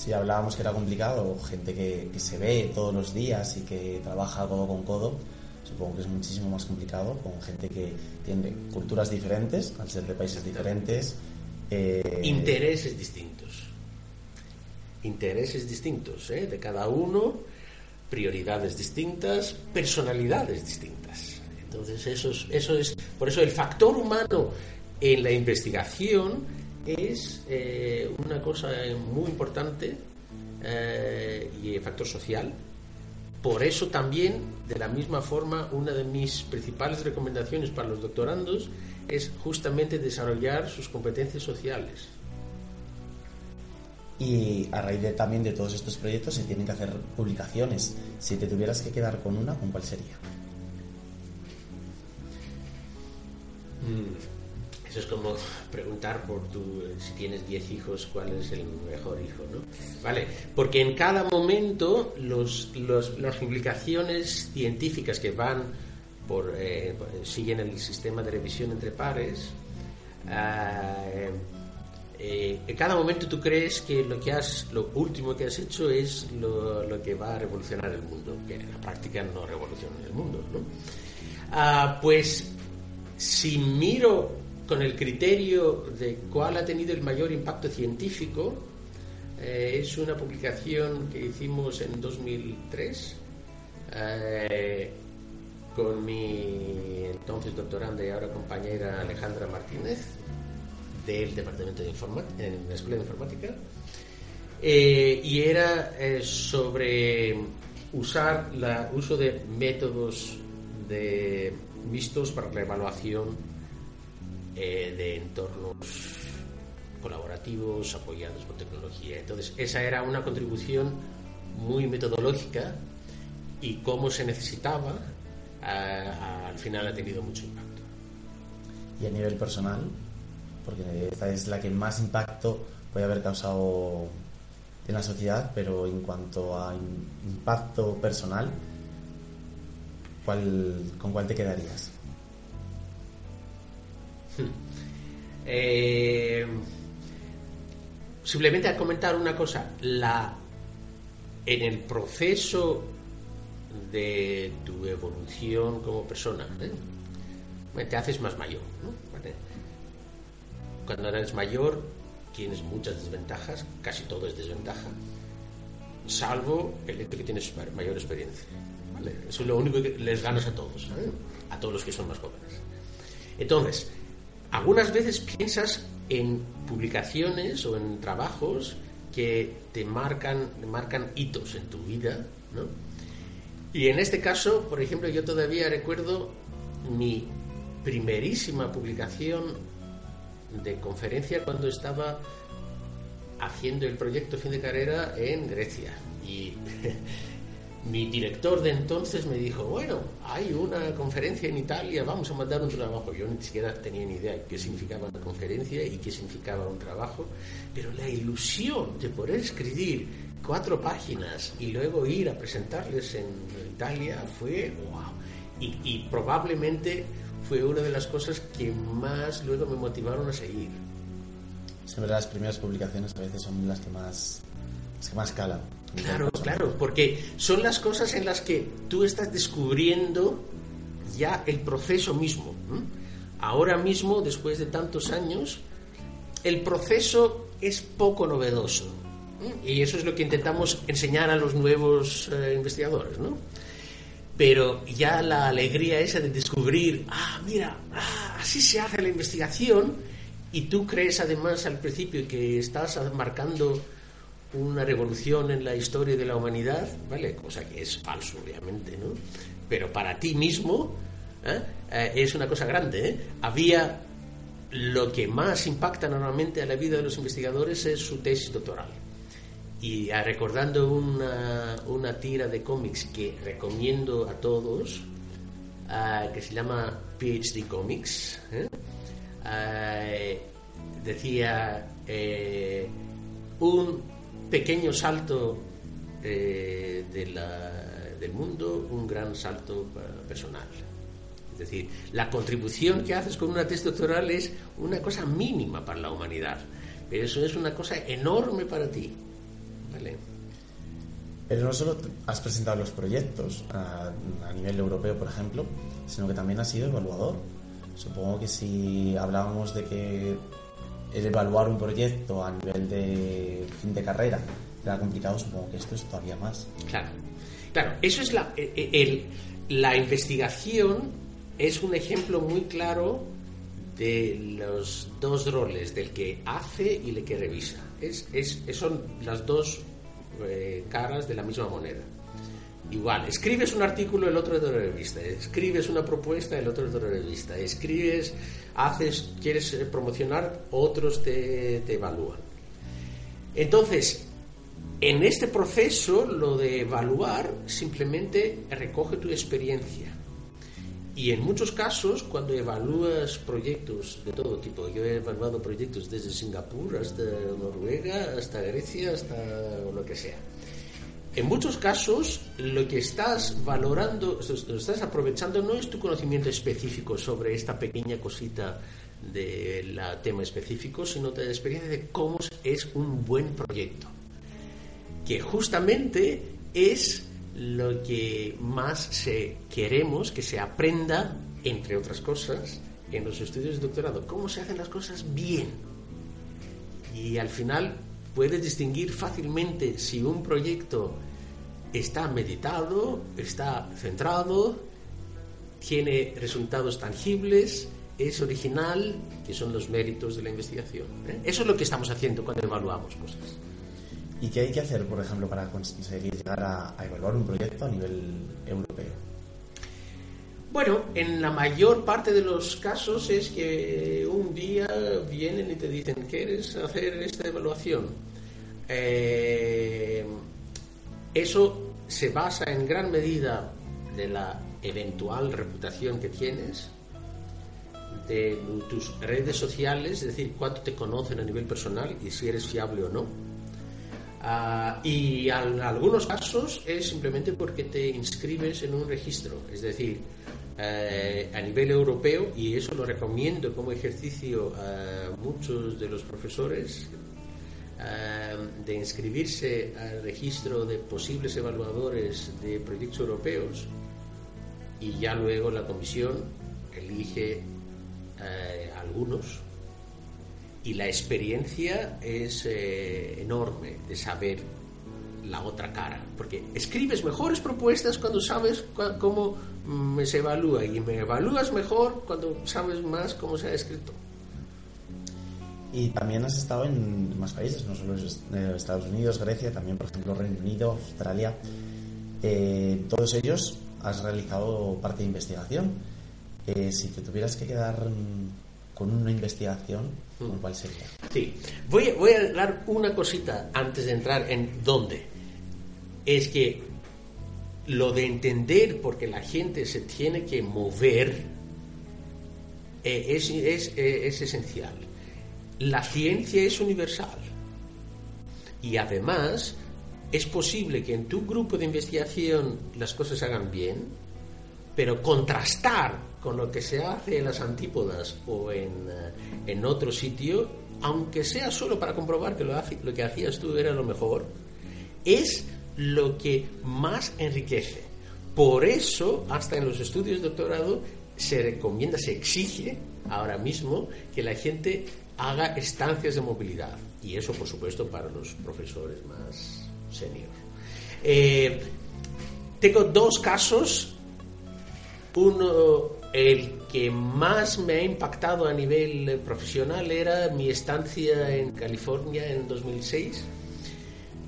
si hablábamos que era complicado, gente que, se ve todos los días y que trabaja codo con codo, supongo que es muchísimo más complicado con gente que tiene culturas diferentes, al ser de países diferentes. Eh, Intereses distintos. Intereses distintos, ¿eh? de cada uno, prioridades distintas, personalidades distintas. Entonces, eso es, eso es. Por eso, el factor humano en la investigación es eh, una cosa muy importante eh, y el factor social. Por eso también, de la misma forma, una de mis principales recomendaciones para los doctorandos es justamente desarrollar sus competencias sociales. Y a raíz de, también de todos estos proyectos se tienen que hacer publicaciones. Si te tuvieras que quedar con una, ¿con cuál sería? Mm. Eso es como preguntar por tu, si tienes 10 hijos, cuál es el mejor hijo, ¿no? Vale, porque en cada momento los, las publicaciones científicas que van por, eh, siguen el sistema de revisión entre pares, eh, eh, en cada momento tú crees que lo que has, lo último que has hecho es lo, lo que va a revolucionar el mundo, que en la práctica no revoluciona el mundo, ¿no? Ah, pues si miro con el criterio de cuál ha tenido el mayor impacto científico. Eh, es una publicación que hicimos en 2003 eh, con mi entonces doctoranda y ahora compañera Alejandra Martínez del Departamento de Informática, en la Escuela de Informática. Eh, y era sobre usar el uso de métodos de, vistos para la evaluación eh, de entornos colaborativos apoyados por tecnología. Entonces, esa era una contribución muy metodológica y cómo se necesitaba, al final ha tenido mucho impacto. Y a nivel personal, porque esta es la que más impacto puede haber causado en la sociedad, pero en cuanto a impacto personal, ¿cuál, ¿con cuál te quedarías? Eh, simplemente a comentar una cosa, la, en el proceso de tu evolución como persona, ¿eh? te haces más mayor. Cuando eres mayor tienes muchas desventajas, casi todo es desventaja, salvo el hecho que tienes mayor experiencia. Eso es lo único que les ganas a todos, a todos los que son más jóvenes. Entonces, algunas veces piensas en publicaciones o en trabajos que te marcan, marcan hitos en tu vida, ¿no? Y en este caso, por ejemplo, yo todavía recuerdo mi primerísima publicación de conferencia cuando estaba haciendo el proyecto fin de carrera en Grecia. Y mi director de entonces me dijo, bueno, hay una conferencia en Italia, vamos a mandar un trabajo. Yo ni siquiera tenía ni idea de qué significaba una conferencia y qué significaba un trabajo, pero la ilusión de poder escribir cuatro páginas y luego ir a presentarles en Italia fue wow. Y, y probablemente fue una de las cosas que más luego me motivaron a seguir. Siempre las primeras publicaciones a veces son las que más, las que más calan. Claro, claro, porque son las cosas en las que tú estás descubriendo ya el proceso mismo. Ahora mismo, después de tantos años, el proceso es poco novedoso. Y eso es lo que intentamos enseñar a los nuevos eh, investigadores, ¿no? Pero ya la alegría esa de descubrir, ah, mira, ah, así se hace la investigación, y tú crees además al principio que estás marcando una revolución en la historia de la humanidad, ¿vale? Cosa que es falso, obviamente, ¿no? Pero para ti mismo ¿eh? Eh, es una cosa grande, ¿eh? Había lo que más impacta normalmente a la vida de los investigadores es su tesis doctoral. Y ah, recordando una, una, tira de cómics que recomiendo a todos, ah, que se llama PhD Comics, ah, decía un pequeño salto eh, del mundo, un gran salto personal. Es decir, la contribución que haces con una tesis doctoral es una cosa mínima para la humanidad, pero eso es una cosa enorme para ti. ¿Vale? Pero no solo has presentado los proyectos a, a, nivel europeo, por ejemplo, sino que también has sido evaluador. Supongo que si hablábamos de que el evaluar un proyecto a nivel de fin de carrera era complicado, supongo que esto es todavía más. Claro, claro, eso es la, e, e, el, la investigación es un ejemplo muy claro de los dos roles, del que hace y el que revisa. Es, es, son las dos eh, caras de la misma moneda. Igual, escribes un artículo, el otro es de revista, escribes una propuesta, el otro es de revista, escribes haces, quieres eh, promocionar, otros te, te evalúan. Entonces, en este proceso, lo de evaluar simplemente recoge tu experiencia. Y en muchos casos, cuando evalúas proyectos de todo tipo, yo he evaluado proyectos desde Singapur hasta Noruega, hasta Grecia, hasta lo que sea. En muchos casos, lo que estás valorando, lo estás aprovechando no es tu conocimiento específico sobre esta pequeña cosita del tema específico, sino la experiencia de cómo es un buen proyecto. Que justamente es lo que más se queremos que se aprenda, entre otras cosas, en los estudios de doctorado. Cómo se hacen las cosas bien. Y al final puedes distinguir fácilmente si un proyecto está meditado, está centrado, tiene resultados tangibles, es original, que son los méritos de la investigación. ¿eh? Eso es lo que estamos haciendo cuando evaluamos cosas. ¿Y qué hay que hacer, por ejemplo, para conseguir llegar a, a evaluar un proyecto a nivel europeo? Bueno, en la mayor parte de los casos es que un día vienen y te dicen, ¿quieres hacer esta evaluación? Eh, eso se basa en gran medida de la eventual reputación que tienes, de tus redes sociales, es decir, cuánto te conocen a nivel personal y si eres fiable o no. Ah, y en algunos casos es simplemente porque te inscribes en un registro, es decir, eh, a nivel europeo, y eso lo recomiendo como ejercicio a muchos de los profesores Em, de inscribirse al registro de posibles evaluadores de proyectos europeos y ya luego la comisión elige eh, algunos. Y la experiencia es eh, enorme de saber la otra cara, porque escribes mejores propuestas cuando sabes cómo mm, se evalúa y me evalúas mejor cuando sabes más cómo se ha escrito. Y también has estado en más países, no solo Estados Unidos, Grecia, también por ejemplo Reino Unido, Australia. Eh, todos ellos has realizado parte de investigación. Eh, si te tuvieras que quedar mm, con una investigación, mm. ¿cuál sería? Sí, voy, voy a dar una cosita antes de entrar en dónde. Es que lo de entender porque la gente se tiene que mover eh, es, es, es esencial la ciencia es universal. Y además, es posible que en tu grupo de investigación las cosas se hagan bien, pero contrastar con lo que se hace en las antípodas o en, eh, otro sitio, aunque sea solo para comprobar que lo, lo que hacías tú era lo mejor, es lo que más enriquece. Por eso, hasta en los estudios de doctorado, se recomienda, se exige ahora mismo que la gente haga estancias de movilidad. Y eso, por supuesto, para los profesores más senior. Eh, tengo dos casos. Uno, el que más me ha impactado a nivel profesional era mi estancia en California en 2006.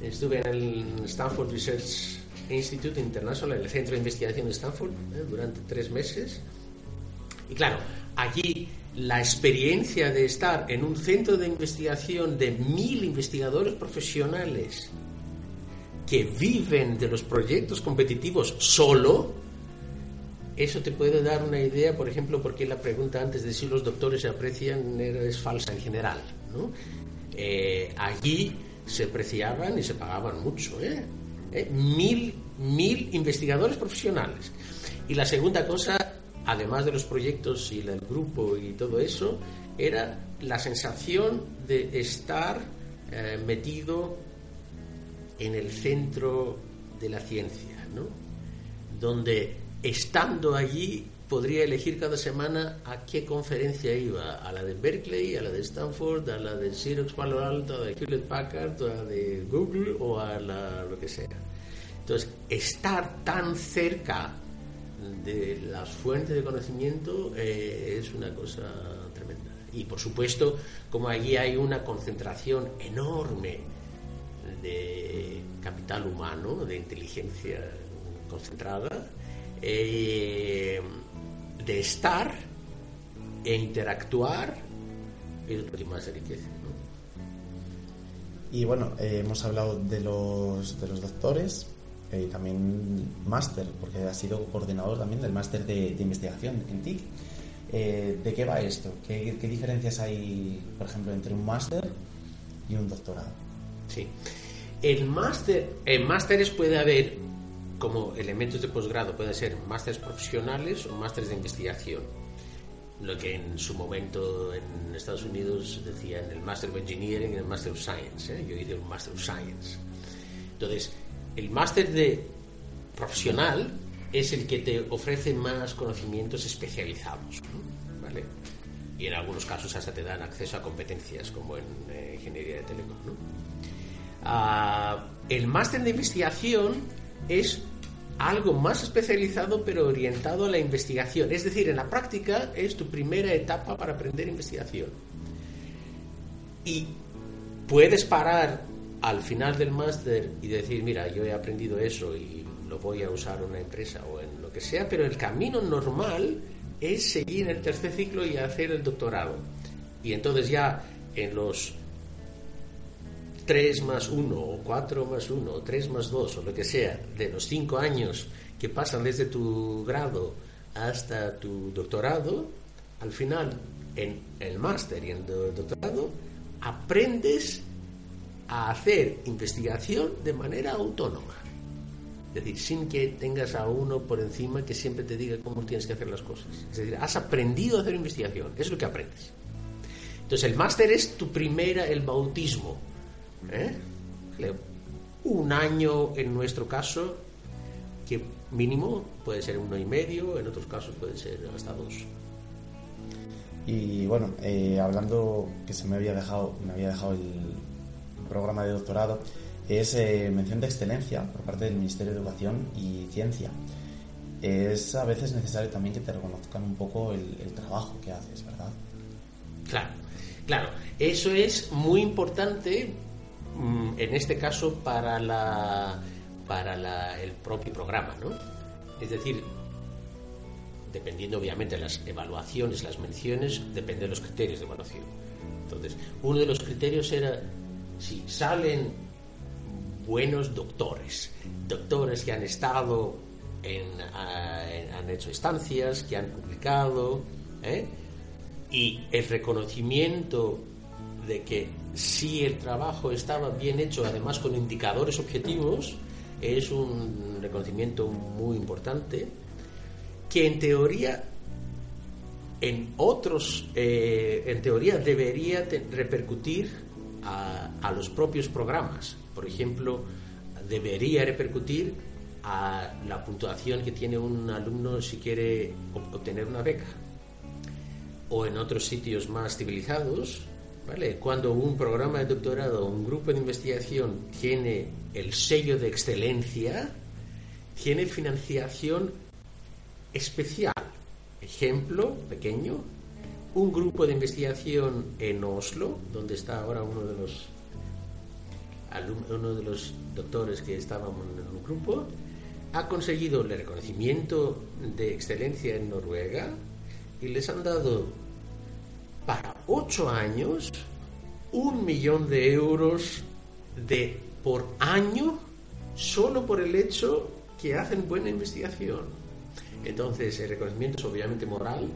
Estuve en el Stanford Research Institute International, el centro de investigación de Stanford, eh, durante tres meses. Y claro, allí la experiencia de estar en un centro de investigación de mil investigadores profesionales que viven de los proyectos competitivos solo, eso te puede dar una idea, por ejemplo, porque la pregunta antes de si los doctores se aprecian es falsa en general. Eh, allí se apreciaban y se pagaban mucho, ¿eh? ¿Eh? Mil, mil investigadores profesionales. Y la segunda cosa además de los proyectos y el grupo y todo eso, era la sensación de estar eh, metido en el centro de la ciencia, ¿no? donde estando allí podría elegir cada semana a qué conferencia iba, a la de Berkeley, a la de Stanford, a la de Xerox Palo Alto, a la de Hewlett Packard, a la de Google o a la, lo que sea. Entonces, estar tan cerca de las fuentes de conocimiento eh, es una cosa tremenda. Y por supuesto, como allí hay una concentración enorme de capital humano, de inteligencia concentrada, eh, de estar e interactuar, es lo que más enriquece. Y bueno, eh, hemos hablado de los, de los doctores, y también máster, porque ha sido coordinador también del máster de, investigación en TIC. Eh, ¿De qué va esto? ¿Qué, diferencias hay, por ejemplo, entre un máster y un doctorado? Sí. El máster, en másteres puede haber como elementos de posgrado, pueden ser másteres profesionales o másteres de investigación. Lo que en su momento en Estados Unidos decían el Master of Engineering y el Master of Science. ¿eh? Yo hice un Master of Science. Entonces, el máster de profesional es el que te ofrece más conocimientos especializados, ¿vale? Y en algunos casos hasta te dan acceso a competencias como en eh, ingeniería de telecom. Ah, el máster de investigación es algo más especializado pero orientado a la investigación. Es decir, en la práctica es tu primera etapa para aprender investigación. Y puedes parar al final del máster y decir, mira, yo he aprendido eso y lo voy a usar en una empresa o en lo que sea, pero el camino normal es seguir el tercer ciclo y hacer el doctorado. Y entonces ya en los 3 más 1 o 4 más 1 o 3 más 2 o lo que sea, de los 5 años que pasan desde tu grado hasta tu doctorado, al final en el máster y en el doctorado aprendes a hacer investigación de manera autónoma. Es decir, sin que tengas a uno por encima que siempre te diga cómo tienes que hacer las cosas. Es decir, has aprendido a hacer investigación, es lo que aprendes. Entonces, el máster es tu primera, el bautismo. ¿Eh? Un año en nuestro caso, que mínimo puede ser uno y medio, en otros casos puede ser hasta dos. Y bueno, eh, hablando que se me había dejado, me había dejado el programa de doctorado, es eh, mención de excelencia por parte del Ministerio de Educación y Ciencia. Es a veces necesario también que te reconozcan un poco el, el trabajo que haces, ¿verdad? Claro, claro. Eso es muy importante en este caso para la para la- el propio programa, ¿no? Es decir, dependiendo obviamente de las evaluaciones, las menciones, depende de los criterios de evaluación. Entonces, uno de los criterios era si salen buenos doctores, doctores que han estado en, en- han hecho estancias, que han publicado, ¿eh? y el reconocimiento de que si el trabajo estaba bien hecho, además con indicadores objetivos, es un reconocimiento muy importante que en teoría en otros eh, en teoría debería repercutir a, los propios programas. Por ejemplo debería repercutir a la puntuación que tiene un alumno si quiere ob- obtener una beca o en otros sitios más civilizados, ¿vale? Cuando un programa de doctorado un grupo de investigación tiene el sello de excelencia, tiene financiación especial. Ejemplo pequeño, un grupo de investigación en Oslo, donde está ahora uno de los uno de los doctores que estábamos en un grupo, ha conseguido el reconocimiento de excelencia en Noruega y les han dado ocho años un millón de euros de por año solo por el hecho que hacen buena investigación. Entonces el reconocimiento es obviamente moral,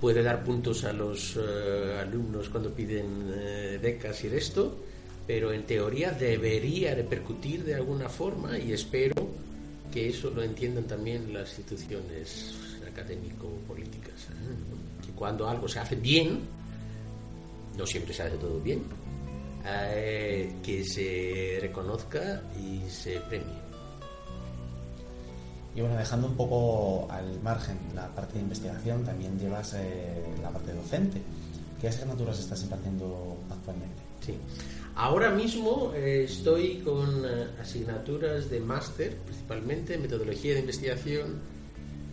puede dar puntos a los eh, alumnos cuando piden eh, becas y esto, pero en teoría debería repercutir de alguna forma y espero que eso lo entiendan también las instituciones académico-políticas. ¿eh? Cuando algo se hace bien, no siempre se hace todo bien, eh, que se reconozca y se premie. Y bueno, dejando un poco al margen la parte de investigación, también llevas eh, la parte docente. ¿Qué asignaturas estás impartiendo actualmente? Sí. Ahora mismo eh, estoy con eh, asignaturas de máster, principalmente metodología de investigación,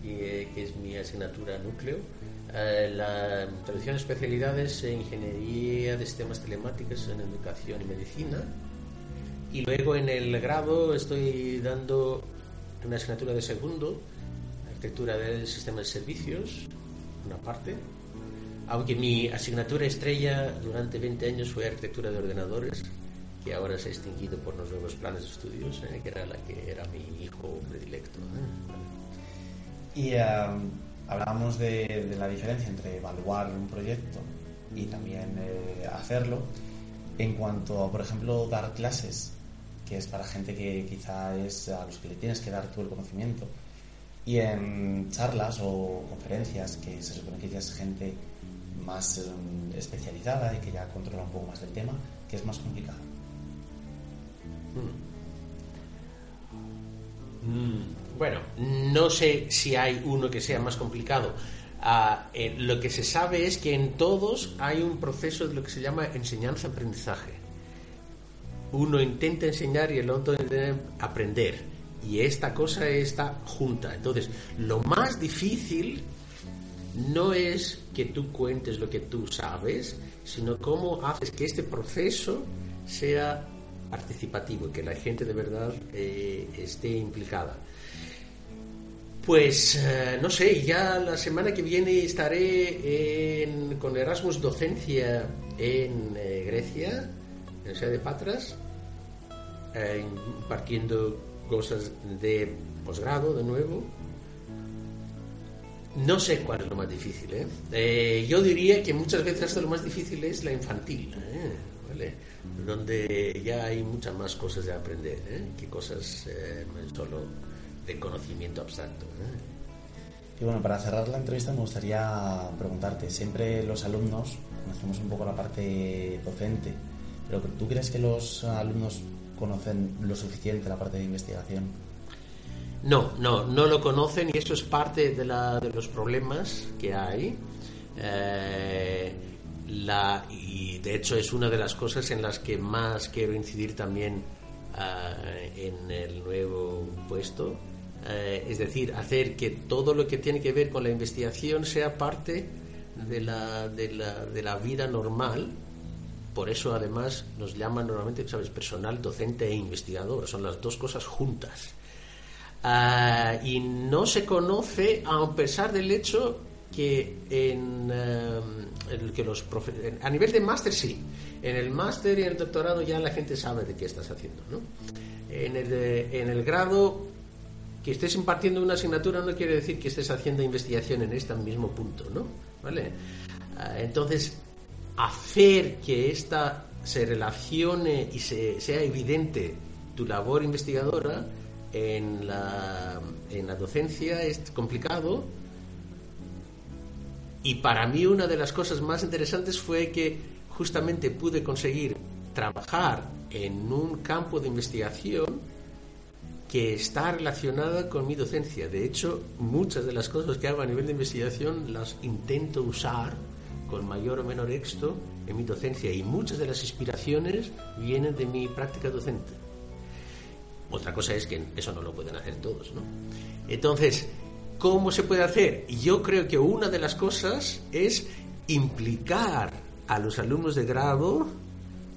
eh, que es mi asignatura núcleo. Eh, la traducción de especialidades en ingeniería de sistemas telemáticos en educación y medicina. Y luego en el grado estoy dando una asignatura de segundo, arquitectura del sistema de servicios, una parte, aunque mi asignatura estrella durante 20 años fue arquitectura de ordenadores, que ahora se ha extinguido por los nuevos planes de estudios, eh, que era la que era mi hijo predilecto. ¿eh? Y eh, hablábamos de, la diferencia entre evaluar un proyecto y también eh, hacerlo. En cuanto a, por ejemplo, dar clases, que es para gente que quizá es a los que le tienes que dar tú el conocimiento, y en charlas o conferencias, que se supone que ya es gente más eh, especializada y que ya controla un poco más del tema, que es más complicado. Mm, Bueno, no sé si hay uno que sea más complicado. Ah, eh, lo que se sabe es que en todos hay un proceso de lo que se llama enseñanza-aprendizaje. Uno intenta enseñar y el otro intenta aprender. Y esta cosa está junta. Entonces, lo más difícil no es que tú cuentes lo que tú sabes, sino cómo haces que este proceso sea participativo, que la gente de verdad eh, esté implicada. Pues eh, no sé, ya la semana que viene estaré en- con Erasmus Docencia en eh, Grecia, en la ciudad de Patras, eh, impartiendo cosas de posgrado de nuevo. No sé cuál es lo más difícil. ¿eh? Yo diría que muchas veces lo más difícil es la infantil. ¿Vale? donde ya hay muchas más cosas de aprender que cosas solo de conocimiento abstracto. Y bueno, para cerrar la entrevista me gustaría preguntarte, siempre los alumnos conocemos un poco la parte docente, pero ¿tú crees que los alumnos conocen lo suficiente la parte de investigación? No, no, no lo conocen y eso es parte de, la, de los problemas que hay. Eh, la, y de hecho es una de las cosas en las que más quiero incidir también eh, en el nuevo puesto. Eh, es decir, hacer que todo lo que tiene que ver con la investigación sea parte de la, de la, de la vida normal. Por eso además nos llaman normalmente, ¿sabes?, personal docente e investigador. Son las dos cosas juntas. Ah, y no se conoce, a pesar del hecho que en, eh, que los a nivel de máster sí, en el máster y en el doctorado ya la gente sabe de qué estás haciendo, ¿no? En el, en el grado que estés impartiendo una asignatura no quiere decir que estés haciendo investigación en este mismo punto, ¿no? ¿Vale? Ah, entonces, hacer que esta se relacione y se, sea evidente tu labor investigadora en la, en la docencia es complicado y para mí una de las cosas más interesantes fue que justamente pude conseguir trabajar en un campo de investigación que está relacionada con mi docencia. De hecho, muchas de las cosas que hago a nivel de investigación las intento usar con mayor o menor éxito en mi docencia y muchas de las inspiraciones vienen de mi práctica docente. Otra cosa es que eso no lo pueden hacer todos, ¿no? Entonces, ¿Cómo se puede hacer? Yo creo que una de las cosas es implicar a los alumnos de grado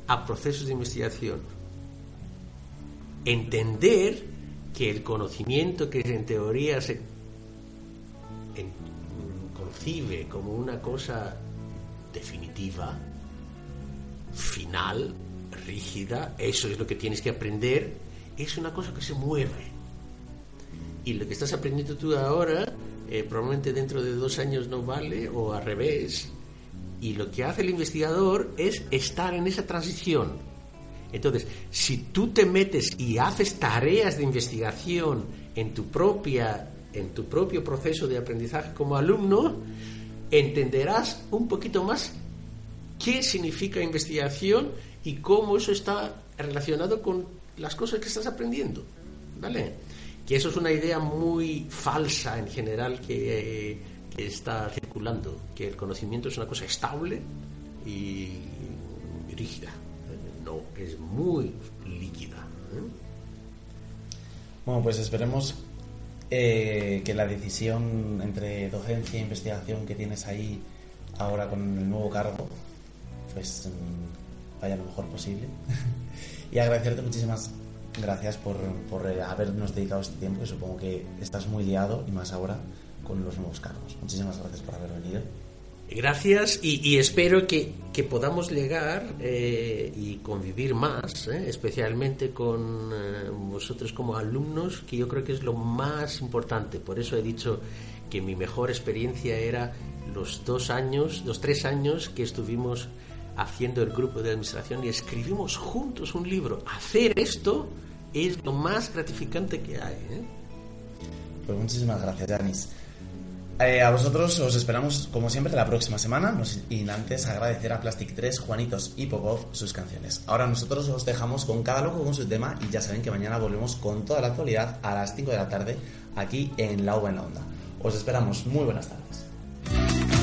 a procesos de investigación. Entender que el conocimiento que en teoría se concibe como una cosa definitiva, final, rígida, eso es lo que tienes que aprender, es una cosa que se mueve y lo que estás aprendiendo tú ahora eh, probablemente dentro de dos años no vale o al revés. Y lo que hace el investigador es estar en esa transición. Entonces, si tú te metes y haces tareas de investigación en tu propia en tu propio proceso de aprendizaje como alumno, entenderás un poquito más qué significa investigación y cómo eso está relacionado con las cosas que estás aprendiendo. ¿Vale? que eso es una idea muy falsa en general que, está circulando, que el conocimiento es una cosa estable y rígida, es muy líquida. ¿eh? Bueno, pues esperemos eh, que la decisión entre docencia e investigación que tienes ahí ahora con el nuevo cargo, pues mm, vaya lo mejor posible. y agradecerte muchísimas gracias por, por eh, habernos dedicado este tiempo, que supongo que estás muy liado y más ahora con los nuevos cargos. Muchísimas gracias por haber venido. Gracias y, espero que, que, podamos llegar eh, y convivir más, eh, especialmente con vosotros como alumnos, que yo creo que es lo más importante. Por eso he dicho que mi mejor experiencia era los dos años, los tres años que estuvimos haciendo el grupo de administración y escribimos juntos un libro. Hacer esto es lo más gratificante que hay. ¿eh? Pues muchísimas gracias, Janis. Eh, a vosotros os esperamos, como siempre, la próxima semana. y antes agradecer a Plastic 3, Juanitos y Popov sus canciones. Ahora nosotros os dejamos con cada loco con su tema y ya saben que mañana volvemos con toda la actualidad a las 5 de la tarde aquí en La Uva en la Onda. Os esperamos. Muy buenas tardes.